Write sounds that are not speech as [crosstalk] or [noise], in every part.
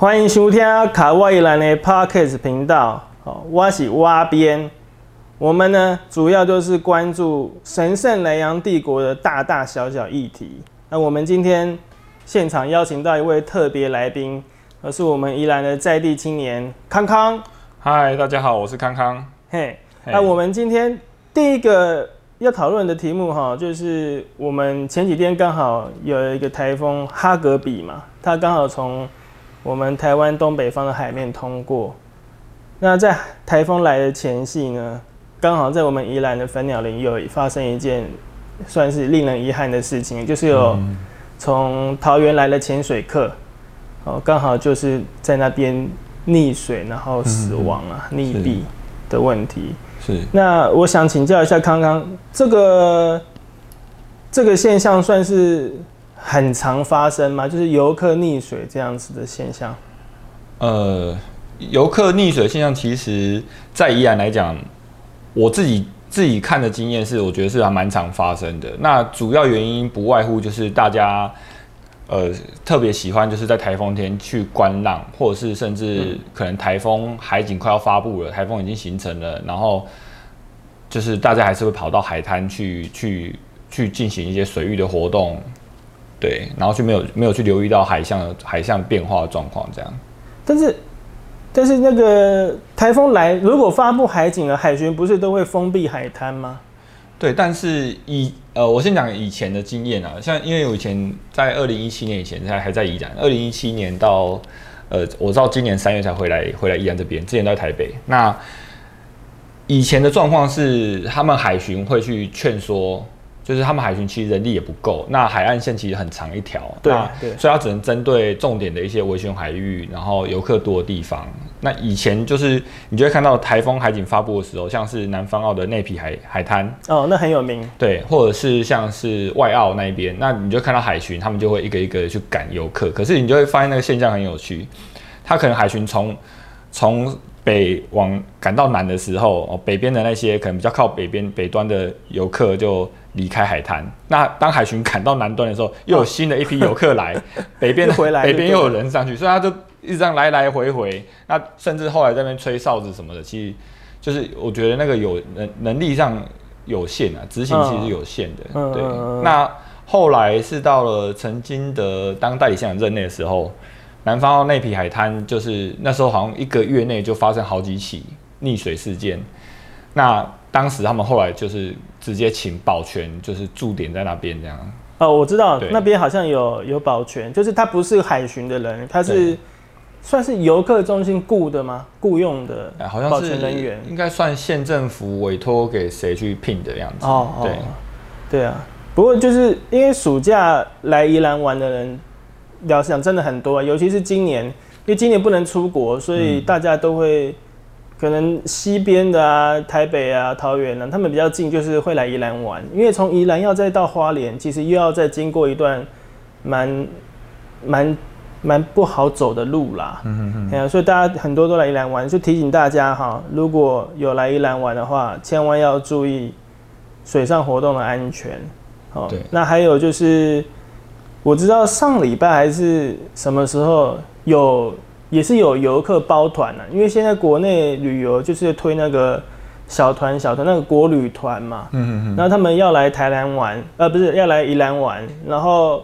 欢迎收听卡哇伊兰的 Podcast 频道。哦，我是蛙边。我们呢，主要就是关注神圣莱阳帝国的大大小小议题。那我们今天现场邀请到一位特别来宾，而是我们宜兰的在地青年康康。嗨，大家好，我是康康。嘿，那我们今天第一个要讨论的题目哈，就是我们前几天刚好有一个台风哈格比嘛，它刚好从我们台湾东北方的海面通过。那在台风来的前夕呢，刚好在我们宜兰的粉鸟林有发生一件算是令人遗憾的事情，就是有从桃园来的潜水客，哦，刚好就是在那边溺水，然后死亡啊，溺毙的问题。是。那我想请教一下康康，这个这个现象算是很常发生吗？就是游客溺水这样子的现象？呃，游客溺水现象，其实在宜兰来讲。我自己自己看的经验是，我觉得是还蛮常发生的。那主要原因不外乎就是大家，呃，特别喜欢就是在台风天去观浪，或者是甚至可能台风海景快要发布了，台风已经形成了，然后就是大家还是会跑到海滩去去去进行一些水域的活动，对，然后就没有没有去留意到海象海象变化的状况这样。但是。但是那个台风来，如果发布海警了，海巡不是都会封闭海滩吗？对，但是以呃，我先讲以前的经验啊，像因为我以前在二零一七年以前还还在宜兰，二零一七年到呃，我到今年三月才回来回来宜兰这边，之前在台北。那以前的状况是，他们海巡会去劝说。就是他们海巡其实人力也不够，那海岸线其实很长一条，对，所以它只能针对重点的一些维权海域，然后游客多的地方。那以前就是你就会看到台风海警发布的时候，像是南方澳的内皮海海滩，哦，那很有名，对，或者是像是外澳那一边，那你就看到海巡他们就会一个一个去赶游客，可是你就会发现那个现象很有趣，他可能海巡从从北往赶到南的时候，哦，北边的那些可能比较靠北边北端的游客就。离开海滩，那当海巡赶到南端的时候，又有新的 [laughs] 一批游客来，[laughs] 北边回来，北边又有人上去，所以他就一直这样来来回回。那甚至后来在那边吹哨子什么的，其实就是我觉得那个有能能力上有限啊，执行其实有限的。对，那后来是到了曾经的当代理县长任内的时候，南方那批海滩就是那时候好像一个月内就发生好几起溺水事件。那当时他们后来就是。直接请保全，就是驻点在那边这样。哦，我知道那边好像有有保全，就是他不是海巡的人，他是算是游客中心雇的吗？雇佣的，好像是人员，应该算县政府委托给谁去聘的样子。哦，对，对啊。不过就是因为暑假来宜兰玩的人，聊想真的很多，啊尤其是今年，因为今年不能出国，所以大家都会。可能西边的啊，台北啊，桃园啊，他们比较近，就是会来宜兰玩。因为从宜兰要再到花莲，其实又要再经过一段蛮蛮蛮不好走的路啦。嗯嗯嗯。所以大家很多都来宜兰玩，就提醒大家哈，如果有来宜兰玩的话，千万要注意水上活动的安全。好，对。那还有就是，我知道上礼拜还是什么时候有。也是有游客包团呢，因为现在国内旅游就是推那个小团小团那个国旅团嘛，嗯嗯嗯，然后他们要来台南玩，呃，不是要来宜兰玩，然后，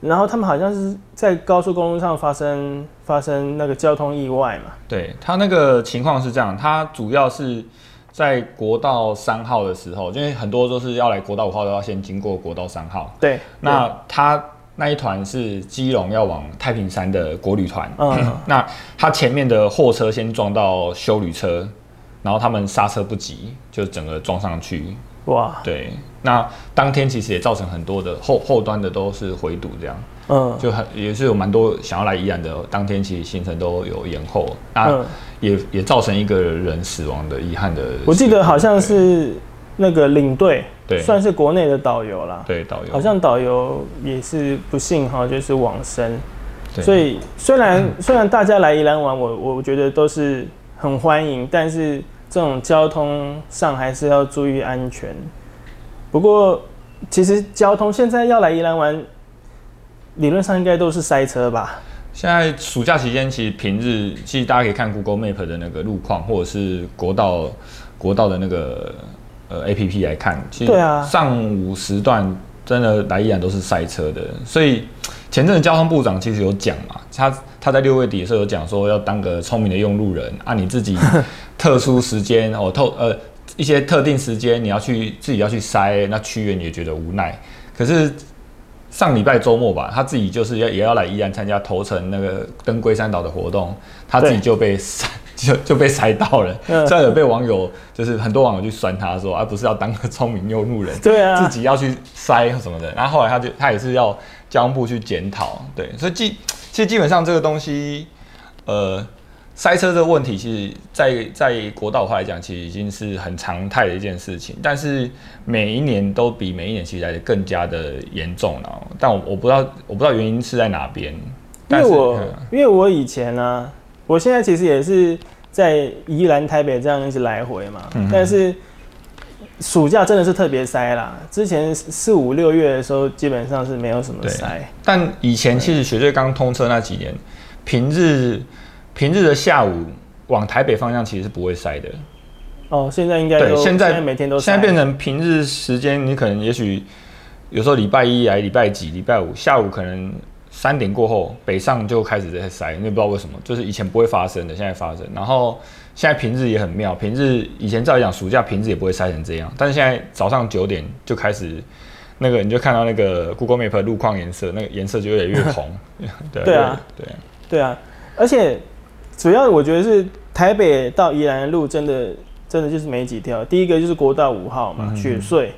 然后他们好像是在高速公路上发生发生那个交通意外嘛。对他那个情况是这样，他主要是在国道三号的时候，因为很多都是要来国道五号都要先经过国道三号。对，那他。那一团是基隆要往太平山的国旅团，嗯，[laughs] 那他前面的货车先撞到修旅车，然后他们刹车不及，就整个撞上去，哇，对，那当天其实也造成很多的后后端的都是回堵这样，嗯，就很也是有蛮多想要来宜兰的，当天其实行程都有延后，那也也造成一个人死亡的遗憾的，我记得好像是。那个领队，对，算是国内的导游啦。对，导游好像导游也是不幸哈，就是往生。所以虽然虽然大家来宜兰玩，我我觉得都是很欢迎，但是这种交通上还是要注意安全。不过其实交通现在要来宜兰玩，理论上应该都是塞车吧？现在暑假期间，其实平日其实大家可以看 Google Map 的那个路况，或者是国道国道的那个呃 A P P 来看，其实上午时段真的来依然都是塞车的。所以前阵子交通部长其实有讲嘛，他他在六月底的时候有讲说要当个聪明的用路人，啊、你自己特殊时间 [laughs] 哦透呃一些特定时间你要去自己要去塞，那屈原也觉得无奈。可是上礼拜周末吧，他自己就是要也要来宜兰参加头城那个登龟山岛的活动，他自己就被塞就就被塞到了，嗯虽然有被网友就是很多网友去酸他说，而、不是要当个聪明用路人，对啊自己要去塞什么的。然后后来他就他也是要交通部去检讨，对，所以基其实基本上这个东西，呃，塞车这个问题，其实在在国道化来讲，其实已经是很常态的一件事情，但是每一年都比每一年其实来的更加的严重了。但我我不知道我不知道原因是在哪边，因但是为我嗯因为我以前呢、我现在其实也是在宜兰、台北这样一直来回嘛，嗯但是暑假真的是特别塞啦。之前四五六月的时候，基本上是没有什么塞。但以前其实雪隧刚通车那几年，平日平日的下午往台北方向其实是不会塞的。哦，现在应该对，都现在每天都塞现在变成平日时间，你可能也许有时候礼拜一来礼拜几、礼拜五下午可能三点过后北上就开始在塞，你也不知道为什么，就是以前不会发生的，现在发生。然后现在平日也很妙，平日以前照理讲暑假平日也不会塞成这样，但是现在早上九点就开始。那个你就看到那个 Google Map 的路况颜色，那个颜色就越来越红，[laughs] 对对啊，对啊，对啊，而且主要我觉得是台北到宜兰的路真的真的就是没几条。第一个就是国道五号嘛，雪隧。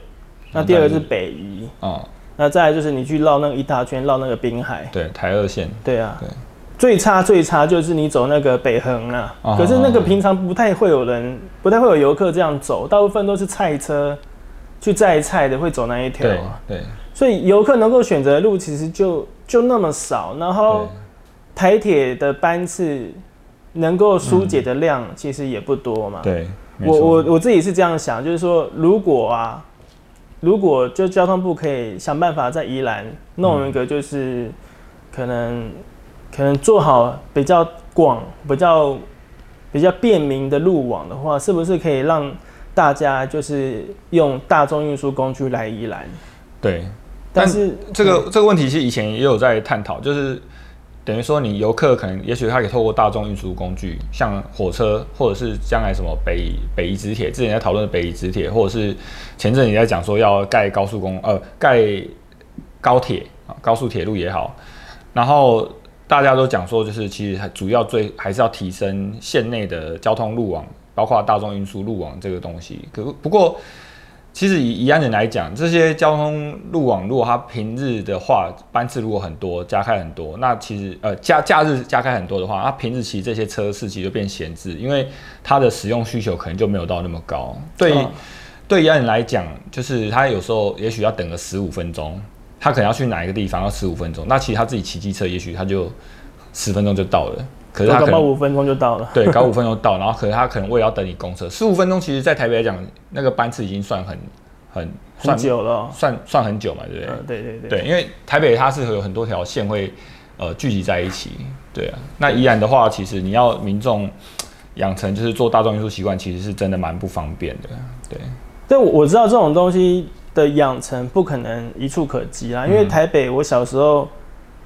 那第二个是北宜，啊、那再来就是你去绕那个一大圈，绕那个滨海。对，台二线，对啊，对。最差最差就是你走那个北横啊，啊可是那个平常不太会有人，不太会有游客这样走，大部分都是菜车去载菜的会走那一条对所以游客能够选择的路其实就就那么少，然后台铁的班次能够疏解的量其实也不多嘛。对，我我我自己是这样想，就是说，如果啊，如果就交通部可以想办法在宜兰弄一个，就是可能、可能做好比较广、比较比较便民的路网的话，是不是可以让大家就是用大众运输工具来宜兰？对。但是这个这个问题是以前也有在探讨，就是等于说你游客可能也许他可以透过大众运输工具，像火车或者是将来什么北北宜直铁，之前在讨论的北宜直铁，或者是前阵也在讲说要盖高速公呃盖高铁啊高速铁路也好，然后大家都讲说就是其实主要最还是要提升县内的交通路网，包括大众运输路网这个东西。可不过。其实以宜安人来讲，这些交通路网，如果它平日的话班次如果很多，加开很多，那其实呃假假日加开很多的话，它平日其实这些车次其实就变闲置，因为它的使用需求可能就没有到那么高。对、嗯对宜安人来讲，就是他有时候也许要等个十五分钟，他可能要去哪一个地方要十五分钟，那其实他自己骑机车，也许他就十分钟就到了。可是他搞可能不好五分钟就到了。对，搞五分钟到，然后可能他可能为了要等你公车，十五分钟，其实在台北来讲，那个班次已经算很很很算久了哦、算算很久嘛，对不对？嗯，对对对。对，因为台北它是有很多条线会呃聚集在一起，对啊。那宜兰的话，其实你要民众养成就是做大众运输习惯，其实是真的蛮不方便的，对。但我我知道这种东西的养成不可能一触可及啦，因为嗯台北我小时候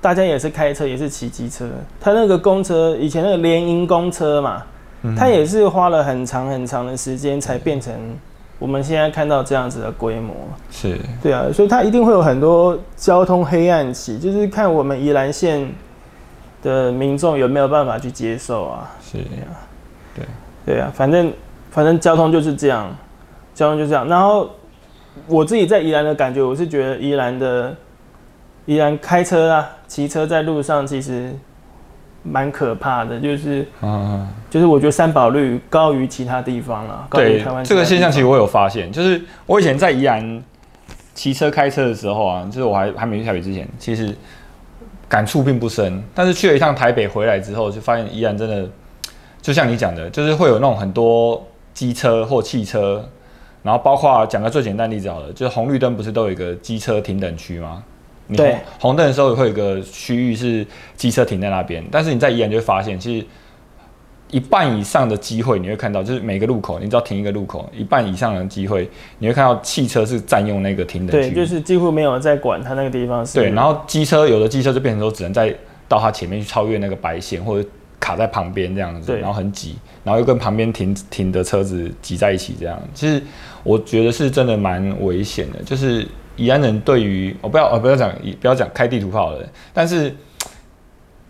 大家也是开车，也是骑机车，他那个公车以前那个联营公车嘛，他也是花了很长很长的时间才变成我们现在看到这样子的规模。是，对啊，所以它一定会有很多交通黑暗期，就是看我们宜兰县的民众有没有办法去接受啊。是，对啊，反正反正交通就是这样，交通就这样。然后我自己在宜兰的感觉，我是觉得宜兰的宜兰开车啊、骑车在路上其实蛮可怕的，就是嗯，就是我觉得三保率高于其他地方了，高于对台湾，这个现象其实实我有发现，就是我以前在宜兰骑车开车的时候啊，就是我还还没去台北之前，其实感触并不深。但是去了一趟台北回来之后，就发现宜兰真的，就像你讲的，就是会有那种很多机车或汽车，然后包括讲个最简单例子好了，就是红绿灯不是都有一个机车停等区吗？你对红红灯的时候会有一个区域是机车停在那边，但是你在宜兰就会发现，其实一半以上的机会你会看到，就是每个路口，你只要停一个路口，一半以上的机会你会看到汽车是占用那个停的区对，就是几乎没有在管它那个地方是。对，然后机车有的机车就变成说只能在到它前面去超越那个白线，或者卡在旁边这样子，对然后很挤，然后又跟旁边停停的车子挤在一起这样。其实我觉得是真的蛮危险的，就是宜安人对于我不要呃不要讲不要讲开地图炮了，但是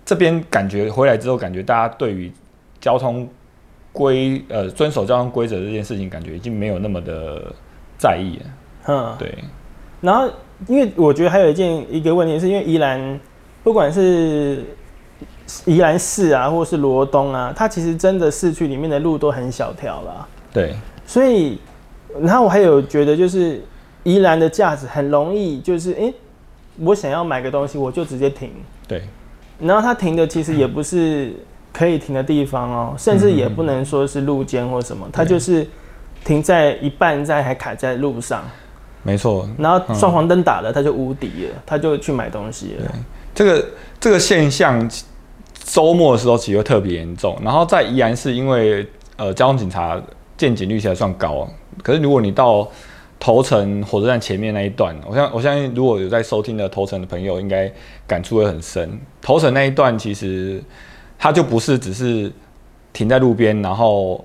这边感觉回来之后，感觉大家对于交通规呃遵守交通规则这件事情，感觉已经没有那么的在意了。嗯，对，然后因为我觉得还有一件一个问题，是因为宜兰不管是宜兰市啊，或是罗东啊，它其实真的市区里面的路都很小条啦，对，所以然后我还有觉得就是宜兰的价值很容易就是诶，我想要买个东西我就直接停，对，然后它停的其实也不是可以停的地方哦，甚至也不能说是路肩或什么，它就是停在一半在还卡在路上。没错，然后双黄灯打了，他就无敌了，他就去买东西了。这个这个现象，周末的时候其实会特别严重。然后在宜兰是，因为呃交通警察见警率其实算高，可是如果你到头城火车站前面那一段，我相我相信如果有在收听的头城的朋友，应该感触会很深。头城那一段其实它就不是只是停在路边，然后。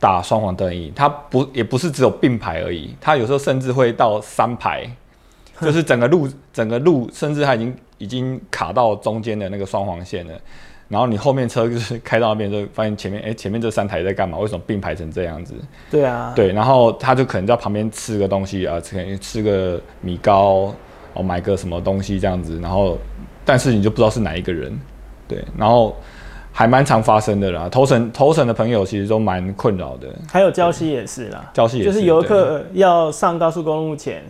打双黄灯而已，它不也不是只有并排而已，它有时候甚至会到三排，就是整个路整个路，甚至它已经已经卡到中间的那个双黄线了。然后你后面车就是开到那边，就发现前面哎、前面这三台在干嘛？为什么并排成这样子？对啊，对，然后他就可能在旁边吃个东西啊，可能吃个米糕，哦买个什么东西这样子，然后但是你就不知道是哪一个人，对，然后。还蛮常发生的啦，头城头城的朋友其实都蛮困扰的。还有礁溪也是啦，礁溪也就是游客要上高速公路前，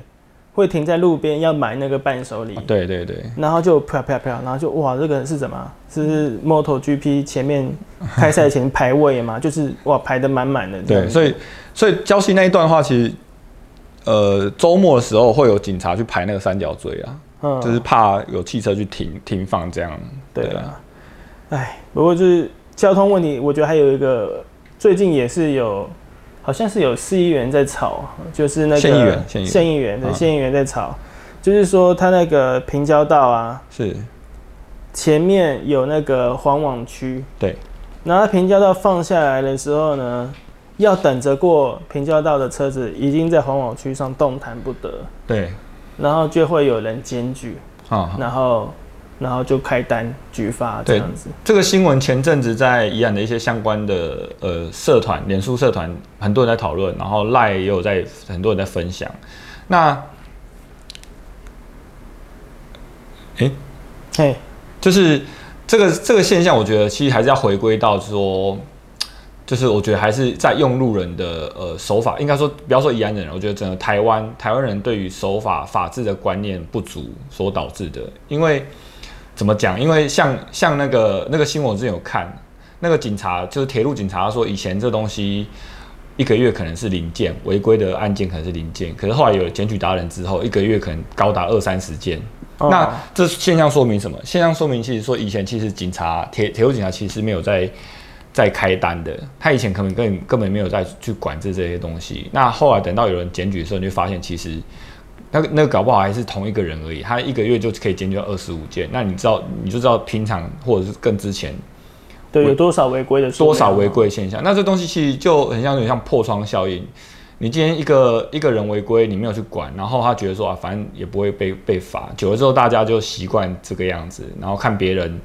会停在路边要买那个伴手礼、啊。对对对。然后就啪啪啪，然后就哇，这个是什么？是 MotoGP 前面开赛前排位嘛？[laughs] 就是哇排的满满的。对，所以所以礁溪那一段的话，其实呃周末的时候会有警察去排那个三角锥啊，嗯，就是怕有汽车去停停放这样。对啊。哎，不过就是交通问题，我觉得还有一个，最近也是有，好像是有市议员在吵，就是那个县议员，县议员。的县议员在吵，就是说他那个平交道啊，是。前面有那个黄网区，对，然后平交道放下来的时候呢，要等着过平交道的车子已经在黄网区上动弹不得，对，然后就会有人检举，啊，然后。然后就开单举发这样子。这个新闻前阵子在宜兰的一些相关的呃社团、脸书社团，很多人在讨论，然后赖也有在很多人在分享。那，哎，嘿，就是这个这个现象，我觉得其实还是要回归到说，就是我觉得还是在用路人的呃手法，应该说不要说宜安人，我觉得整个台湾台湾人对于守法法治的观念不足所导致的，因为。怎么讲？因为像像那个那个新闻，我之前有看，那个警察就是铁路警察说，以前这东西一个月可能是零件，违规的案件可能是零件，可是后来有检举达人之后，一个月可能高达二三十件。那这现象说明什么？现象说明其实说以前其实警察铁铁路警察其实没有在在开单的，他以前可能根根本没有在去管制这些东西。那后来等到有人检举的时候，你就发现其实。那个那个搞不好还是同一个人而已，他一个月就可以检举二十五件。那你知道，你就知道平常或者是更之前，对有多少违规的多少违规现象。那这东西其实就很像有点像破窗效应。你今天一个一个人违规，你没有去管，然后他觉得说啊，反正也不会被被罚。久了之后，大家就习惯这个样子，然后看别人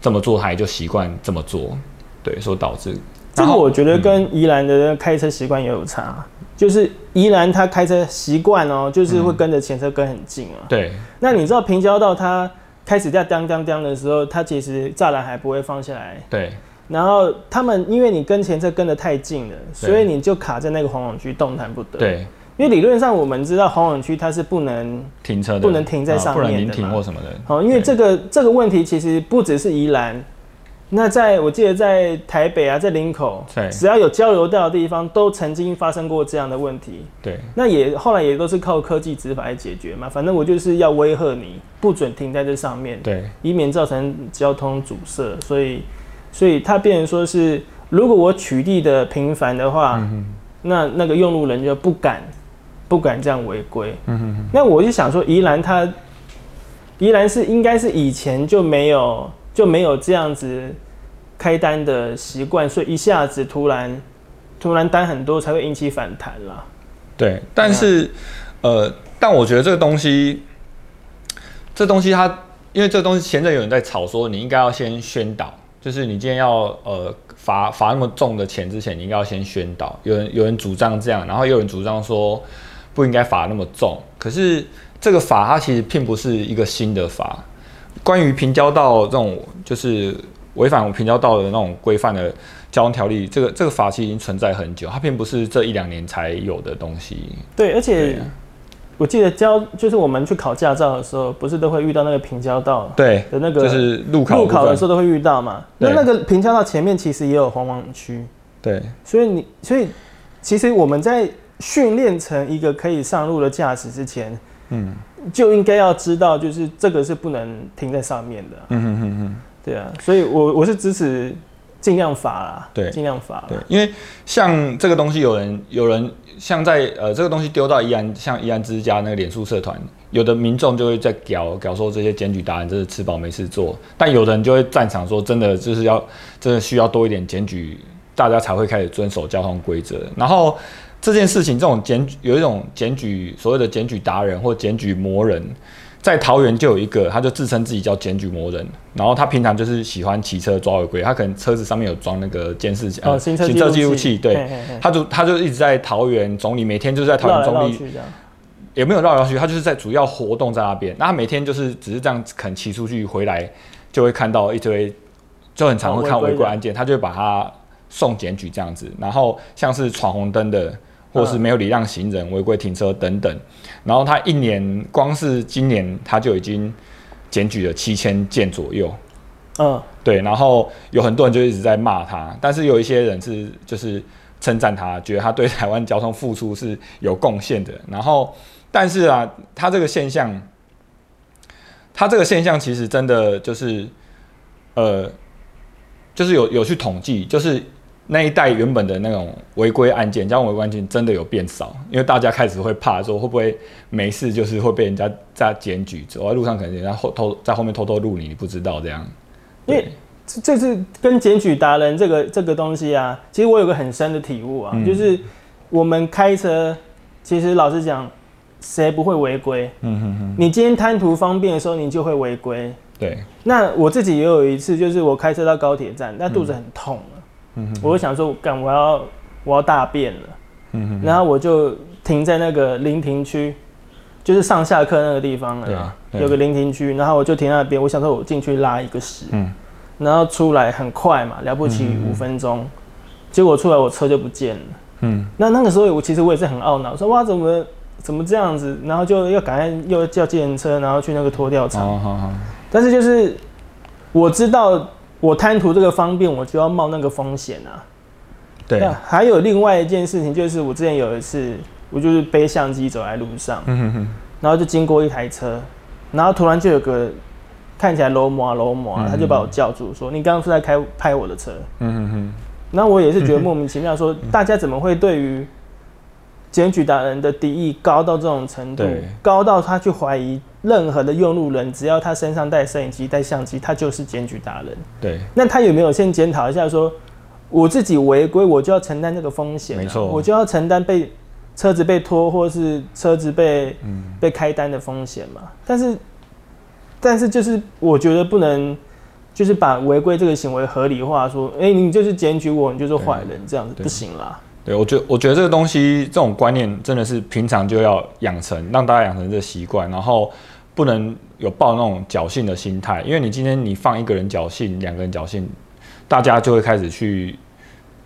这么做，他也就习惯这么做。对，所导致这个，我觉得跟宜兰的开车习惯也有差。就是宜兰他开车习惯哦，就是会跟着前车跟很近啊。对。那你知道平交道他开始在当当当的时候，他其实栅栏还不会放下来。对。然后他们因为你跟前车跟得太近了，所以你就卡在那个黄网区动弹不得。对。因为理论上我们知道黄网区它是不能停车的，不能停在上面的，不能停或什么的。好，因为这个这个问题其实不只是宜兰那在我记得在台北啊，在林口，只要有交流道的地方，都曾经发生过这样的问题。对那也后来也都是靠科技执法来解决嘛，反正我就是要威吓你，不准停在这上面，对以免造成交通阻塞。所以，所以他变成说是，如果我取缔的频繁的话，嗯那那个用路人就不敢不敢这样违规。嗯哼哼那我就想说，宜兰它宜兰是应该是以前就没有就没有这样子开单的习惯，所以一下子突然突然单很多才会引起反弹啦。对，但是呃，但我觉得这个东西，这东西它因为这东西前阵有人在吵说，你应该要先宣导，就是你今天要呃罚罚那么重的钱之前，你应该要先宣导。有人有人主张这样，然后有人主张说不应该罚那么重。可是这个法它其实并不是一个新的法，关于平交道这种就是违反平交道的那种规范的交通条例，这个这个法其实已经存在很久，它并不是这一两年才有的东西。对，而且啊我记得交就是我们去考驾照的时候，不是都会遇到那个平交道对，的那个就是路考路考的时候，都会遇到嘛。那那个平交道前面其实也有黄网区，对。所以你所以其实我们在训练成一个可以上路的驾驶之前，嗯就应该要知道，就是这个是不能停在上面的。嗯哼哼哼，对啊，所以我我是支持尽量罚啦，对尽量罚。对，因为像这个东西，有人有人像在呃这个东西丢到宜安，像宜安之家那个脸书社团，有的民众就会在屌屌说这些检举达人真是吃饱没事做，但有的人就会赞赏说，真的就是要真的需要多一点检举，大家才会开始遵守交通规则。然后这件事情，这种检举有一种检举所谓的检举达人或检举魔人。在桃园就有一个，他就自称自己叫检举魔人，然后他平常就是喜欢骑车抓违规，他可能车子上面有装那个监视器，哦，行车记录器，器，对，嘿嘿嘿他就他就一直在桃园总理，每天就是在桃园总理。也没有绕来绕去，他就是在主要活动在那边。那他每天就是只是这样可能骑出去回来，就会看到一堆，就很常会看哦违规的违规案件，他就会把他送检举这样子。然后像是闯红灯的，或是没有礼让行人、违规停车等等。然后他一年光是今年他就已经检举了七千件左右。嗯，对，然后有很多人就一直在骂他，但是有一些人是就是称赞他，觉得他对台湾交通付出是有贡献的。然后，但是啊，他这个现象，他这个现象其实真的就是，呃，就是有有去统计，就是那一代原本的那种违规案件，交通违规案件真的有变少，因为大家开始会怕说会不会没事，就是会被人家在检举，走在路上可能人家后偷在后面偷偷录你，你不知道这样。因为这这是跟检举达人这个这个东西啊，其实我有个很深的体悟啊，嗯就是我们开车，其实老实讲，谁不会违规？嗯哼哼，你今天贪图方便的时候，你就会违规。对，那我自己也有一次，就是我开车到高铁站，那肚子很痛哼，我就想说，干我要我要大便了，嗯，然后我就停在那个临停区，就是上下课那个地方对了，对有个临停区，然后我就停在那边，我想说我进去拉一个屎，嗯。然后出来很快嘛，了不起五分钟，结果出来我车就不见了。嗯。那那个时候我其实我也是很懊恼，说哇怎么怎么这样子，然后就要赶快又叫计程车，然后去那个拖吊场。好好好，但是就是我知道我贪图这个方便，我就要冒那个风险啊。对，那还有另外一件事情，就是我之前有一次，我就是背相机走在路上，嗯哼哼，然后就经过一台车，然后突然就有个看起来楼模啊楼模啊，嗯他就把我叫住，说你刚刚是在开拍我的车。嗯哼哼，那我也是觉得莫名其妙，说大家怎么会对于检举达人的敌意高到这种程度，高到他去怀疑任何的用路人，只要他身上带摄影机、带相机，他就是检举达人。对，那他有没有先检讨一下说，我自己违规，我就要承担这个风险、啊，没错我就要承担被车子被拖或是车子被嗯被开单的风险嘛？但是，但是就是我觉得不能。就是把违规这个行为合理化，说，哎、你就是检举我，你就是坏人，这样子不行啦。对我觉我觉得这个东西这种观念真的是平常就要养成，让大家养成这个习惯，然后不能有抱那种侥幸的心态，因为你今天你放一个人侥幸，两个人侥幸，大家就会开始去，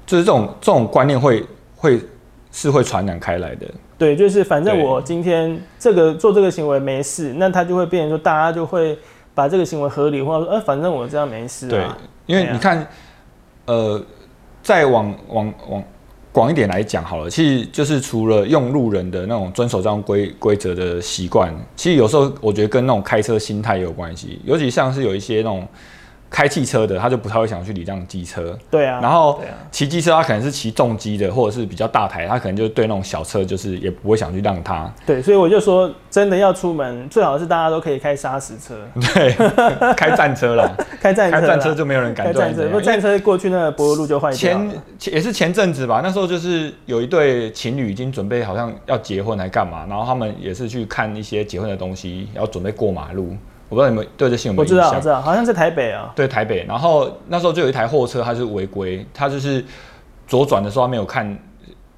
就是这种这种观念会会是会传染开来的。对，就是反正我今天这个做这个行为没事，那他就会变成说，大家就会把这个行为合理化，说，呃，反正我这样没事对啊。，因因为你看，呃，再往往往广一点来讲好了，其实就是除了用路人的那种遵守这样规规则的习惯，其实有时候我觉得跟那种开车心态也有关系，尤其像是有一些那种开汽车的，他就不太会想去礼让机车。对啊，然后骑机车，他可能是骑重机的，或者是比较大台，他可能就对那种小车，就是也不会想去让他。对，所以我就说，真的要出门，最好是大家都可以开砂石车，对，开战车啦，[laughs] 开战车啦，开战车就没有人敢开战车，不战车过去那个柏油路就坏掉前了。前也是前阵子吧，那时候就是有一对情侣已经准备好像要结婚还干嘛，然后他们也是去看一些结婚的东西，要准备过马路。我不知道你们对这新闻有我知道，我没有印象知？道，好像在台北啊。对台北，然后那时候就有一台货车，它是违规，它就是左转的时候他没有看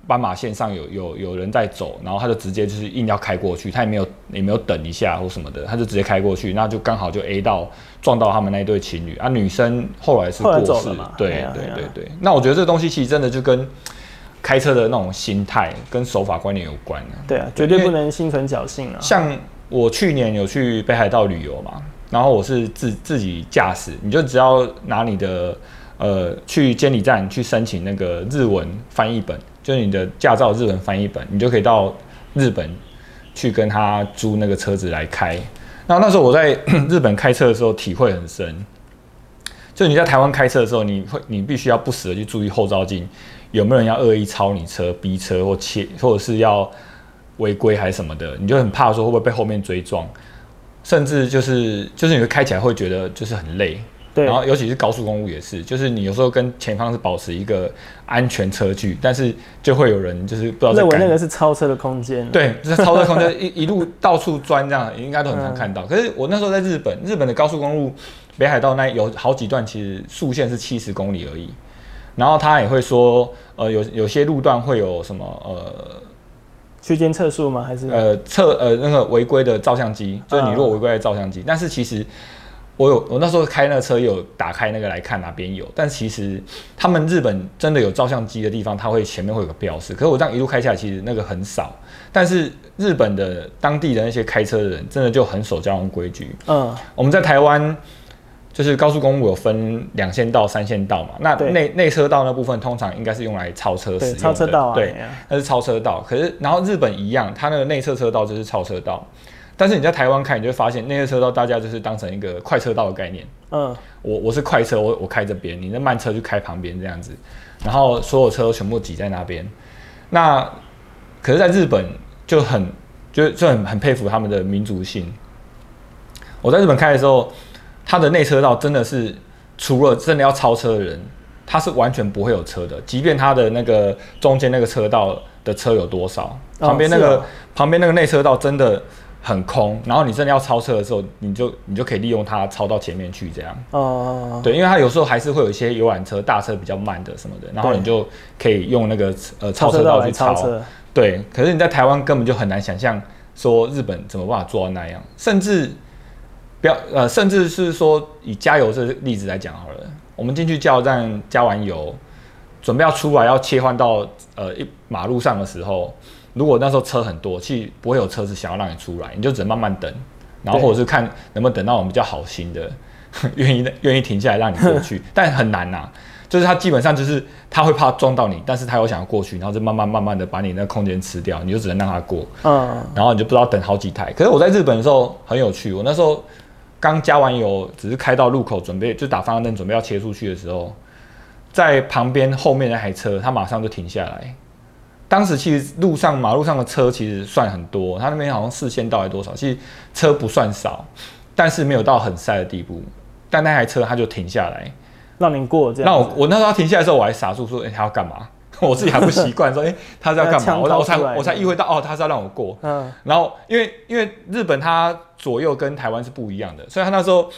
斑马线上有有有人在走，然后他就直接就是硬要开过去，他也没有也没有等一下或什么的，他就直接开过去，那就刚好就 A 到撞到他们那一对情侣啊，女生后来是过世嘛，对对啊对啊对那我觉得这东西其实真的就跟开车的那种心态跟守法观念有关啊。对啊，绝对不能心存侥幸啊。像我去年有去北海道旅游嘛，然后我是自自己驾驶，你就只要拿你的呃去监理站去申请那个日文翻译本，就是你的驾照日文翻译本，你就可以到日本去跟他租那个车子来开。那那时候我在 [coughs] 日本开车的时候体会很深，就你在台湾开车的时候，你会你必须要不时的去注意后照镜有没有人要恶意超你车、逼车或切，或者是要违规还是什么的，你就很怕说会不会被后面追撞，甚至就是就是你会开起来会觉得就是很累，对然，后尤其是高速公路也是，就是你有时候跟前方是保持一个安全车距，但是就会有人就是不知道在赶认为那个是超车的空间。，对，就是超车空间 [laughs] 一一路到处钻这样，应该都很常看到。可是我那时候在日本，日本的高速公路北海道那有好几段，其实速限是七十公里而已。然后他也会说，呃，有有些路段会有什么呃区间测速吗？还是呃测呃那个违规的照相机，就是你如果违规的照相机，但是其实我有我那时候开那个车有打开那个来看哪边有，但其实他们日本真的有照相机的地方，它会前面会有个标识，可是我这样一路开下来，其实那个很少。但是日本的当地的那些开车的人，真的就很守交通规矩。嗯，我们在台湾。就是高速公路有分两线道、三线道嘛，那内内车道那部分通常应该是用来超车使，用的，超车道啊，对，那是超车道。可是，然后日本一样，它那个内侧车道就是超车道。但是你在台湾开，你就会发现内侧车道大家就是当成一个快车道的概念。嗯，我我是快车，我我开这边，你那慢车就开旁边这样子，然后所有车都全部挤在那边。那可是，在日本就很就就很很佩服他们的民族性。我在日本开的时候，它的内车道真的是除了真的要超车的人，它是完全不会有车的，即便它的那个中间那个车道的车有多少，哦旁边那个、旁边那个内车道真的很空，然后你真的要超车的时候，你就你就可以利用它超到前面去这样。哦，对，因为它有时候还是会有一些游览车、大车比较慢的什么的，然后你就可以用那个呃超车道去超。对，可是你在台湾根本就很难想象说日本怎么办法做到那样，甚至不要呃，甚至是说以加油这个例子来讲好了，我们进去加油站加完油，准备要出来要切换到呃一马路上的时候，如果那时候车很多，其实不会有车子想要让你出来，你就只能慢慢等，然后或者是看能不能等到我们比较好心的，[laughs] 愿意愿意停下来让你过去，[laughs] 但很难呐、就是他基本上就是他会怕撞到你，但是他又想要过去，然后就慢慢慢慢的把你那个空间吃掉，你就只能让他过，嗯，然后你就不知道等好几台。可是我在日本的时候很有趣，我那时候刚加完油，只是开到路口准备就打方向灯准备要切出去的时候，在旁边后面那台车，他马上就停下来。当时其实路上马路上的车其实算很多，他那边好像四线道还多少，其实车不算少，但是没有到很塞的地步。但那台车他就停下来，让您过这样。那我我那时候他停下来的时候，我还傻住说：“哎、他要干嘛？”我自己还不习惯，说：“哎、他是要干嘛？”枪我我才我才意会到，哦，他是要让我过。嗯，然后因为因为日本它左右跟台湾是不一样的，所以他那时候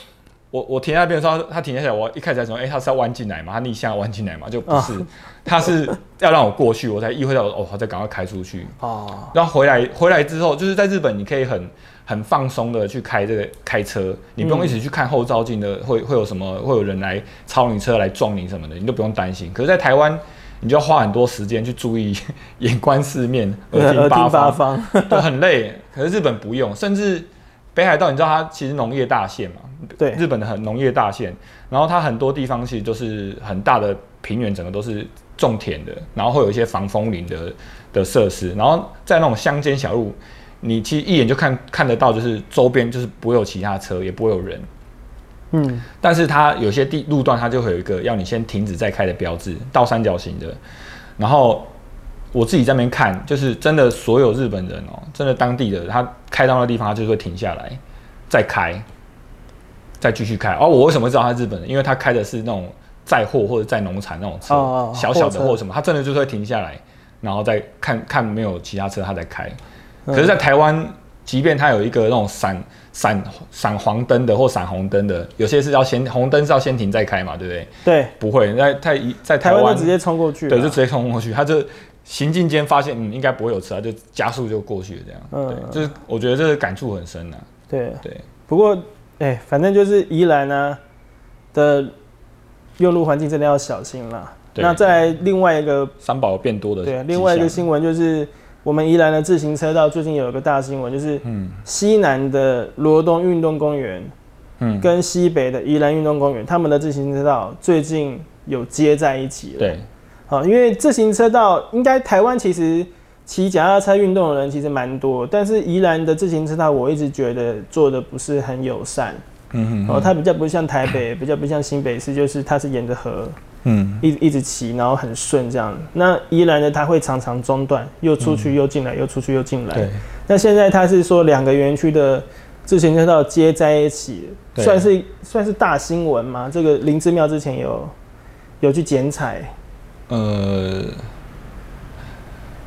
我我停在那边的时候，他他停下来，我一开始在说，哎、他是要弯进来嘛，他逆向弯进来嘛，就不是，[laughs] 他是要让我过去，我才意会到，哦，我再赶快开出去。哦，然后回来回来之后，就是在日本，你可以很很放松的去开这个开车，你不用一直去看后照镜的会会有什么，会有人来超你车来撞你什么的，你都不用担心。可是，在台湾，你就要花很多时间去注意 [laughs] 眼观四面，[laughs] 耳听八方，方，[laughs] 都很累。可是日本不用，甚至北海道你知道它其实农业大县嘛，对，日本的很农业大县，然后它很多地方其实都是很大的平原，整个都是种田的，然后会有一些防风林的的设施，然后在那种乡间小路，你其实一眼就看看得到，就是周边就是不会有其他车，也不会有人。嗯，但是它有些地路段，它就会有一个要你先停止再开的标志，倒三角形的。然后我自己在那边看，就是真的所有日本人哦，真的当地的，他开到那地方，他就会停下来，再开，再继续开。哦，我为什么知道他日本人？因为他开的是那种载货或者载农产那种车，哦哦哦小小的或什么，他真的就是会停下来，然后再看看没有其他车，他再开。嗯可是，在台湾，即便他有一个那种闪闪闪黄灯的或闪红灯的，有些是要先红灯是要先停再开嘛，对不对？对，不会，在在在台湾直接冲过去了，对，就直接冲过去，他就行进间发现嗯应该不会有车，他就加速就过去了这样。嗯对，就是我觉得这个感触很深呐、对。对，不过，哎、反正就是宜兰呢的右路环境真的要小心啦。对那在另外一个，三宝变多的对，另外一个新闻就是我们宜兰的自行车道最近有一个大新闻，就是嗯西南的罗东运动公园嗯，跟西北的宜兰运动公园，他们的自行车道最近有接在一起了。对，好，因为自行车道应该台湾其实骑脚踏车运动的人其实蛮多，但是宜兰的自行车道我一直觉得做的不是很友善。嗯哦，它比较不像台北，比较不像新北市，就是它是沿着河嗯一一直骑，然后很顺这样。那宜兰的它会常常中断，又出去又进来，又出去又进来。对，那现在它是说两个园区的自行车道接在一起，对算是算是大新闻吗？这个林芝庙之前有有去剪彩，呃，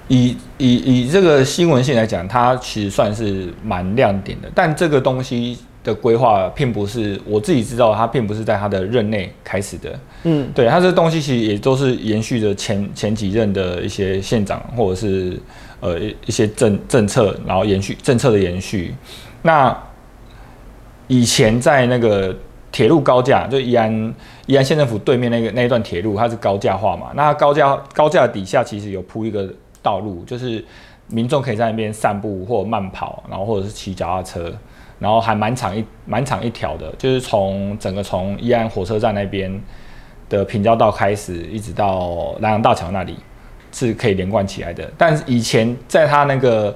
以以以这个新闻性来讲，它其实算是蛮亮点的，但这个东西的规划并不是我自己知道，它并不是在他的任内开始的。嗯，对，它这东西其实也都是延续着前前几任的一些县长或者是呃一一些政政策，然后延续政策的延续。那以前在那个铁路高架，就宜安宜安县政府对面那个那一段铁路，它是高架化嘛。那高架高架底下其实有铺一个道路，就是民众可以在那边散步或慢跑，然后或者是骑脚踏车，然后还蛮长一蛮长一条的，就是从整个从宜安火车站那边的平交道开始，一直到南洋大桥那里是可以连贯起来的。但是以前在它那个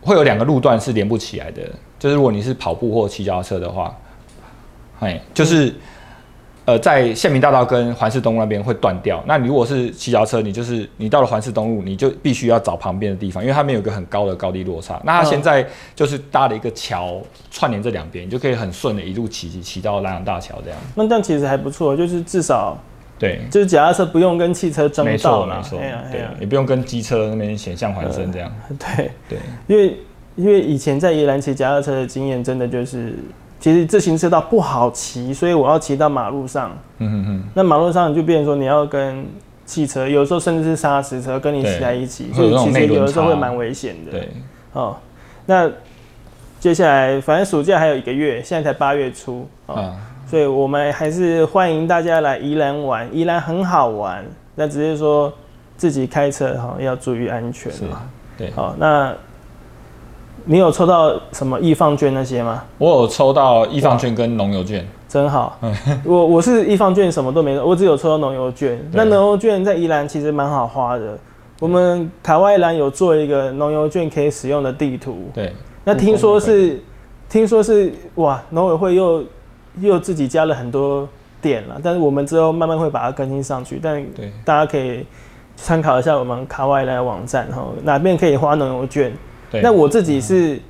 会有两个路段是连不起来的，就是如果你是跑步或骑脚车的话，哎，就是。呃，在县民大道跟环市东路那边会断掉。那你如果是骑脚踏车，你就是你到了环市东路，你就必须要找旁边的地方，因为它们有一个很高的高低落差。那它现在就是搭了一个桥串联这两边，你就可以很顺的一路骑骑骑到南洋大桥这样。那这样其实还不错，就是至少对，就是脚踏车不用跟汽车争没道啦错没错对呀，你不用跟机车那边险象环生这样。对，对，因为因为以前在宜兰骑脚踏车的经验，真的就是，其实自行车道不好骑，所以我要骑到马路上。嗯哼哼，那马路上就变成说你要跟汽车，有时候甚至是砂石车跟你骑在一起，所以其实有的时候差会蛮危险的。对，哦，那接下来反正暑假还有一个月，现在才八月初哦，啊，所以我们还是欢迎大家来宜兰玩，宜兰很好玩，那只是说自己开车哈、要注意安全是嘛。对。好，那你有抽到什么易放券那些吗？我有抽到易放券跟农油券，真好，我我是易放券什么都没有，我只有抽到农油券。那农油券在宜兰其实蛮好花的，我们卡外兰有做一个农油券可以使用的地图。对，那听说是，听说是哇，农委会又又自己加了很多点了，但是我们之后慢慢会把它更新上去，但大家可以参考一下我们卡外兰的网站哈，哪边可以花农油券。对。那我自己是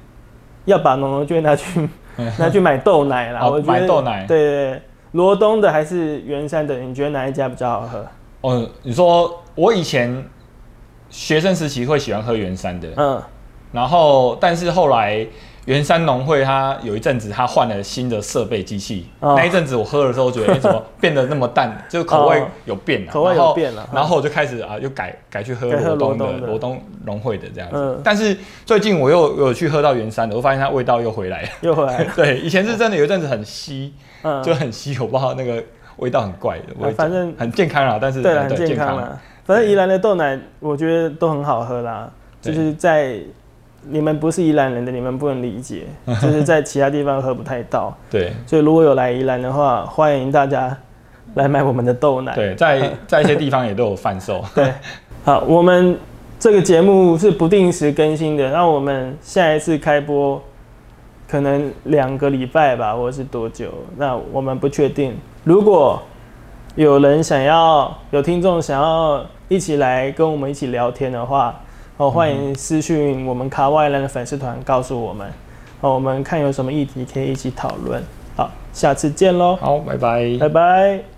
要把农农券拿去 [laughs] 拿去买豆奶啦，哦我觉得买豆奶对对对，罗东的还是圆山的，你觉得哪一家比较好喝？哦，你说我以前学生时期会喜欢喝圆山的，嗯，然后但是后来圆山农会它有一阵子它换了新的设备机器，哦。那一阵子我喝的时候觉得，哎、怎么 [laughs] 变得那么淡？就口味哦。有变了、口味然后有变了然后我就开始啊，又改改去喝罗东的罗东农会的这样子。嗯。但是最近我又有去喝到圆山的，我发现它味道又回来了。又回来了，[laughs] 对，以前是真的有一阵子很稀，嗯，就很稀，我不知道那个味道很怪的。我也反正很健康啦，但是很健康啦。反正宜兰的豆奶我觉得都很好喝啦，就是在你们不是宜兰人的，你们不能理解，[laughs] 就是在其他地方喝不太到。对所以如果有来宜兰的话，欢迎大家来买我们的豆奶。对，在在一些地方也都有贩售。[laughs] 对，好，我们这个节目是不定时更新的，那我们下一次开播可能两个礼拜吧，或者是多久？那我们不确定。如果有人想要，有听众想要一起来跟我们一起聊天的话，哦，欢迎私讯我们卡外人的粉丝团告诉我们，哦，我们看有什么议题可以一起讨论。好，下次见喽，好，拜拜。拜拜。